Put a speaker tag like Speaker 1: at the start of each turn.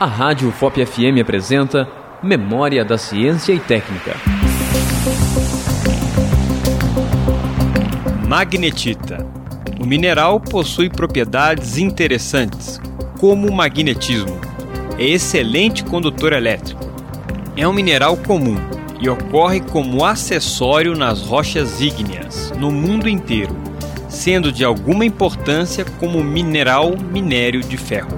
Speaker 1: A Rádio FOP FM apresenta Memória da Ciência e Técnica.
Speaker 2: Magnetita. O mineral possui propriedades interessantes, como o magnetismo. É excelente condutor elétrico. É um mineral comum e ocorre como acessório nas rochas ígneas no mundo inteiro, sendo de alguma importância como mineral minério de ferro.